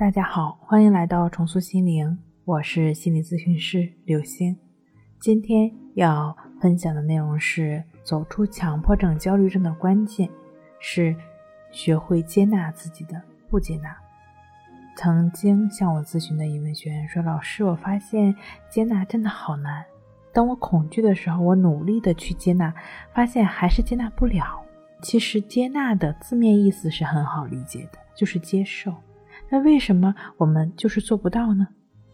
大家好，欢迎来到重塑心灵，我是心理咨询师刘星。今天要分享的内容是：走出强迫症、焦虑症的关键是学会接纳自己的不接纳。曾经向我咨询的一位学员说：“老师，我发现接纳真的好难。当我恐惧的时候，我努力的去接纳，发现还是接纳不了。其实接纳的字面意思是很好理解的，就是接受。”那为什么我们就是做不到呢？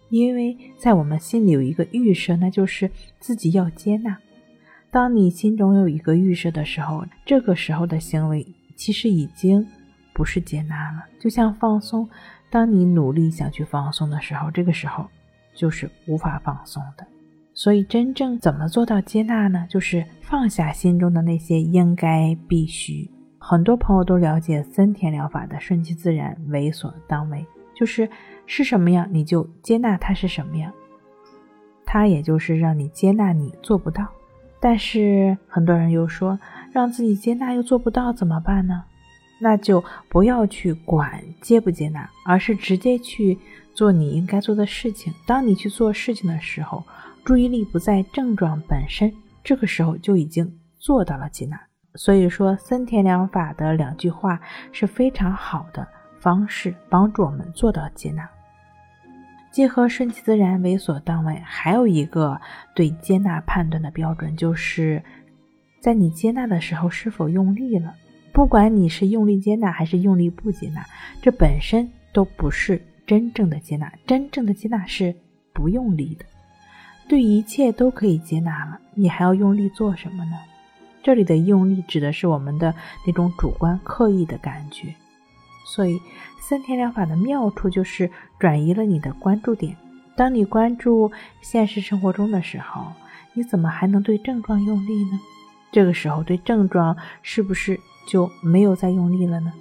因为在我们心里有一个预设，那就是自己要接纳。当你心中有一个预设的时候，这个时候的行为其实已经不是接纳了。就像放松，当你努力想去放松的时候，这个时候就是无法放松的。所以，真正怎么做到接纳呢？就是放下心中的那些应该、必须。很多朋友都了解森田疗法的顺其自然、为所当为，就是是什么样你就接纳它是什么样，它也就是让你接纳你做不到。但是很多人又说，让自己接纳又做不到怎么办呢？那就不要去管接不接纳，而是直接去做你应该做的事情。当你去做事情的时候，注意力不在症状本身，这个时候就已经做到了接纳。所以说，森田疗法的两句话是非常好的方式，帮助我们做到接纳。结合顺其自然、为所当为，还有一个对接纳判断的标准，就是在你接纳的时候是否用力了。不管你是用力接纳还是用力不接纳，这本身都不是真正的接纳。真正的接纳是不用力的，对一切都可以接纳了，你还要用力做什么呢？这里的用力指的是我们的那种主观刻意的感觉，所以森田疗法的妙处就是转移了你的关注点。当你关注现实生活中的时候，你怎么还能对症状用力呢？这个时候对症状是不是就没有再用力了呢？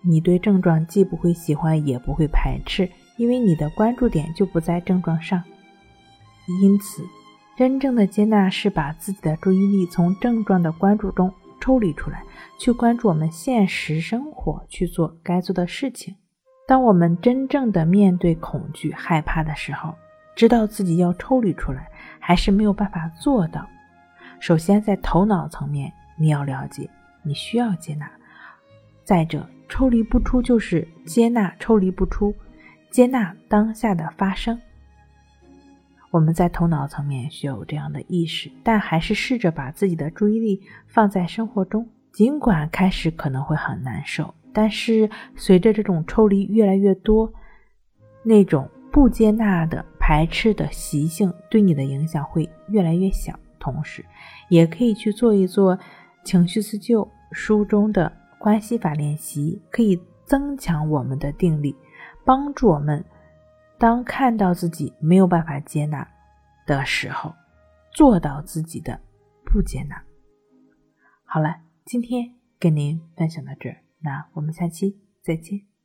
你对症状既不会喜欢，也不会排斥，因为你的关注点就不在症状上，因此。真正的接纳是把自己的注意力从症状的关注中抽离出来，去关注我们现实生活，去做该做的事情。当我们真正的面对恐惧、害怕的时候，知道自己要抽离出来，还是没有办法做到。首先，在头脑层面，你要了解你需要接纳；再者，抽离不出就是接纳，抽离不出接纳当下的发生。我们在头脑层面需要有这样的意识，但还是试着把自己的注意力放在生活中。尽管开始可能会很难受，但是随着这种抽离越来越多，那种不接纳的、排斥的习性对你的影响会越来越小。同时，也可以去做一做情绪自救书中的关系法练习，可以增强我们的定力，帮助我们。当看到自己没有办法接纳的时候，做到自己的不接纳。好了，今天跟您分享到这儿，那我们下期再见。